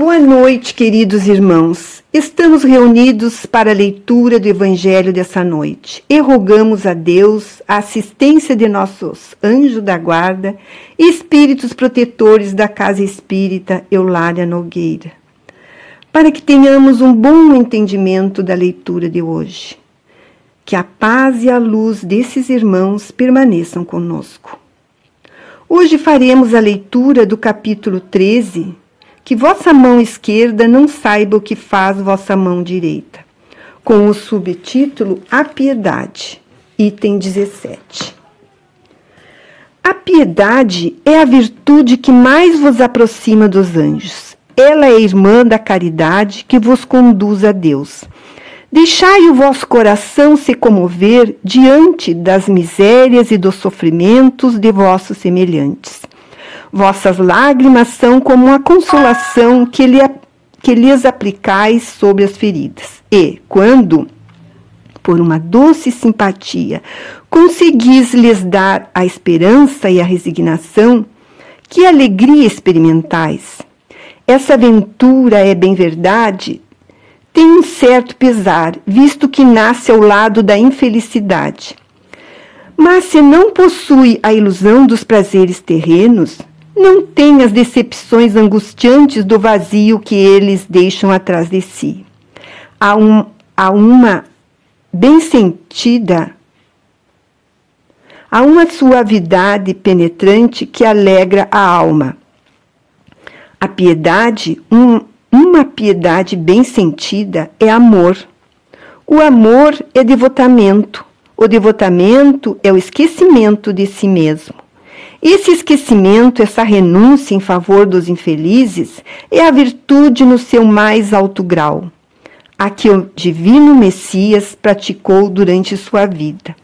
Boa noite, queridos irmãos. Estamos reunidos para a leitura do Evangelho dessa noite e rogamos a Deus a assistência de nossos anjos da guarda e espíritos protetores da Casa Espírita Eulália Nogueira, para que tenhamos um bom entendimento da leitura de hoje. Que a paz e a luz desses irmãos permaneçam conosco. Hoje faremos a leitura do capítulo 13 que vossa mão esquerda não saiba o que faz vossa mão direita, com o subtítulo A Piedade, item 17. A piedade é a virtude que mais vos aproxima dos anjos. Ela é irmã da caridade que vos conduz a Deus. Deixai o vosso coração se comover diante das misérias e dos sofrimentos de vossos semelhantes. Vossas lágrimas são como a consolação que, lhe, que lhes aplicais sobre as feridas. E, quando, por uma doce simpatia, conseguis lhes dar a esperança e a resignação, que alegria experimentais! Essa aventura é bem verdade, tem um certo pesar, visto que nasce ao lado da infelicidade. Mas se não possui a ilusão dos prazeres terrenos, não tem as decepções angustiantes do vazio que eles deixam atrás de si. Há, um, há uma bem sentida, há uma suavidade penetrante que alegra a alma. A piedade, um, uma piedade bem sentida, é amor. O amor é devotamento. O devotamento é o esquecimento de si mesmo. Esse esquecimento, essa renúncia em favor dos infelizes, é a virtude no seu mais alto grau, a que o divino Messias praticou durante sua vida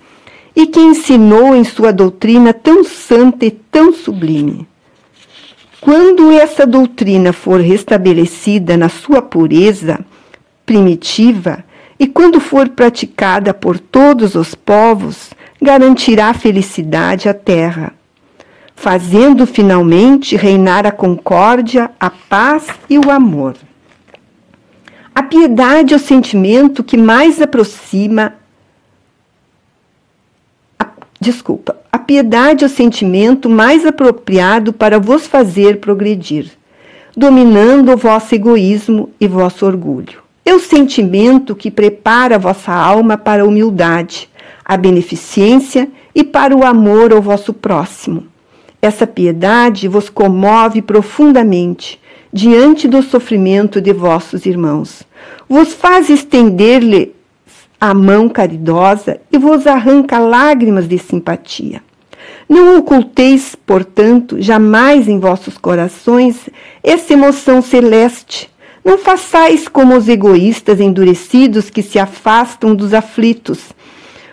e que ensinou em sua doutrina tão santa e tão sublime. Quando essa doutrina for restabelecida na sua pureza primitiva e quando for praticada por todos os povos, garantirá felicidade à terra fazendo finalmente reinar a concórdia, a paz e o amor. A piedade é o sentimento que mais aproxima. A, desculpa. A piedade é o sentimento mais apropriado para vos fazer progredir, dominando o vosso egoísmo e vosso orgulho. É o sentimento que prepara a vossa alma para a humildade, a beneficência e para o amor ao vosso próximo essa piedade vos comove profundamente diante do sofrimento de vossos irmãos. Vos faz estender-lhe a mão caridosa e vos arranca lágrimas de simpatia. Não oculteis, portanto, jamais em vossos corações essa emoção celeste. Não façais como os egoístas endurecidos que se afastam dos aflitos,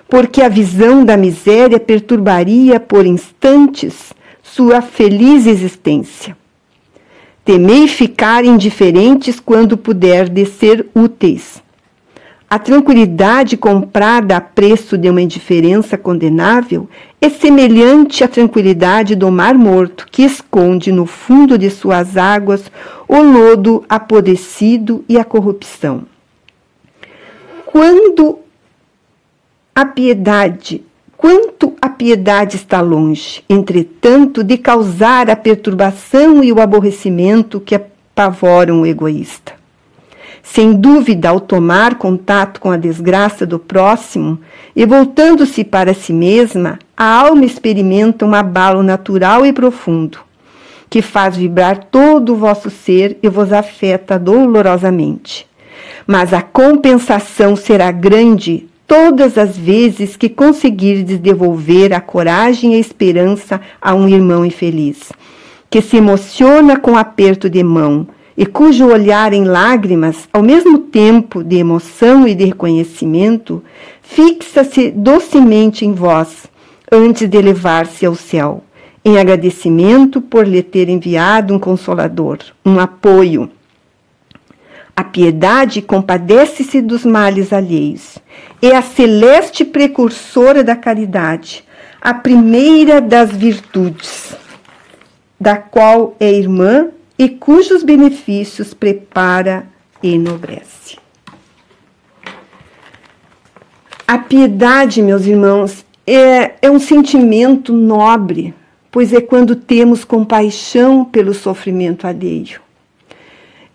porque a visão da miséria perturbaria por instantes sua feliz existência. Temei ficar indiferentes quando puder de ser úteis. A tranquilidade comprada a preço de uma indiferença condenável é semelhante à tranquilidade do mar morto, que esconde no fundo de suas águas o lodo apodrecido e a corrupção. Quando a piedade piedade está longe, entretanto, de causar a perturbação e o aborrecimento que apavoram o egoísta. Sem dúvida, ao tomar contato com a desgraça do próximo e voltando-se para si mesma, a alma experimenta um abalo natural e profundo, que faz vibrar todo o vosso ser e vos afeta dolorosamente. Mas a compensação será grande todas as vezes que conseguirdes devolver a coragem e a esperança a um irmão infeliz, que se emociona com aperto de mão e cujo olhar em lágrimas, ao mesmo tempo de emoção e de reconhecimento, fixa-se docemente em vós, antes de elevar-se ao céu, em agradecimento por lhe ter enviado um consolador, um apoio a piedade compadece-se dos males alheios. É a celeste precursora da caridade, a primeira das virtudes, da qual é irmã e cujos benefícios prepara e enobrece. A piedade, meus irmãos, é, é um sentimento nobre, pois é quando temos compaixão pelo sofrimento alheio.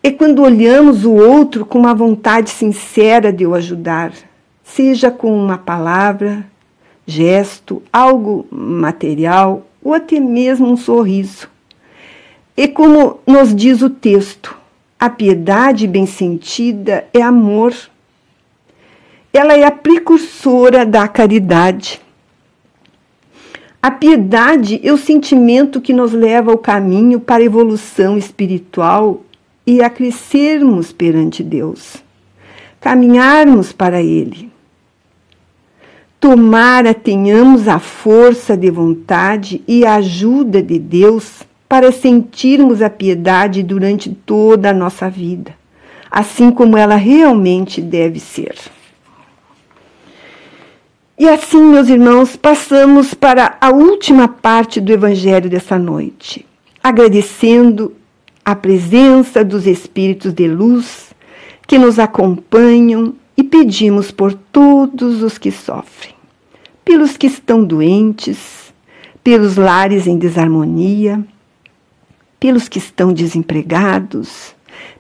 É quando olhamos o outro com uma vontade sincera de o ajudar, seja com uma palavra, gesto, algo material ou até mesmo um sorriso. E como nos diz o texto, a piedade bem sentida é amor. Ela é a precursora da caridade. A piedade é o sentimento que nos leva ao caminho para a evolução espiritual e a crescermos perante Deus, caminharmos para Ele. Tomara tenhamos a força de vontade e a ajuda de Deus para sentirmos a piedade durante toda a nossa vida, assim como ela realmente deve ser. E assim, meus irmãos, passamos para a última parte do Evangelho dessa noite, agradecendo a presença dos Espíritos de luz que nos acompanham e pedimos por todos os que sofrem, pelos que estão doentes, pelos lares em desarmonia, pelos que estão desempregados,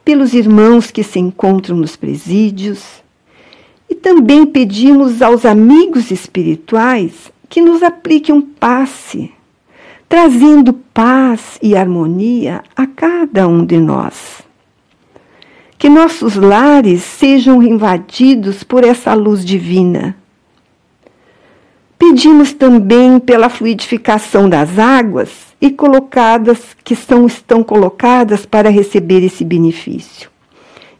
pelos irmãos que se encontram nos presídios. E também pedimos aos amigos espirituais que nos apliquem um passe, trazendo paz e harmonia a cada um de nós que nossos lares sejam invadidos por essa luz divina. Pedimos também pela fluidificação das águas e colocadas que são estão colocadas para receber esse benefício.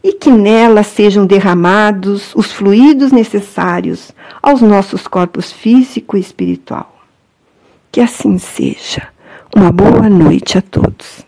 E que nelas sejam derramados os fluidos necessários aos nossos corpos físico e espiritual. Que assim seja. Uma boa noite a todos.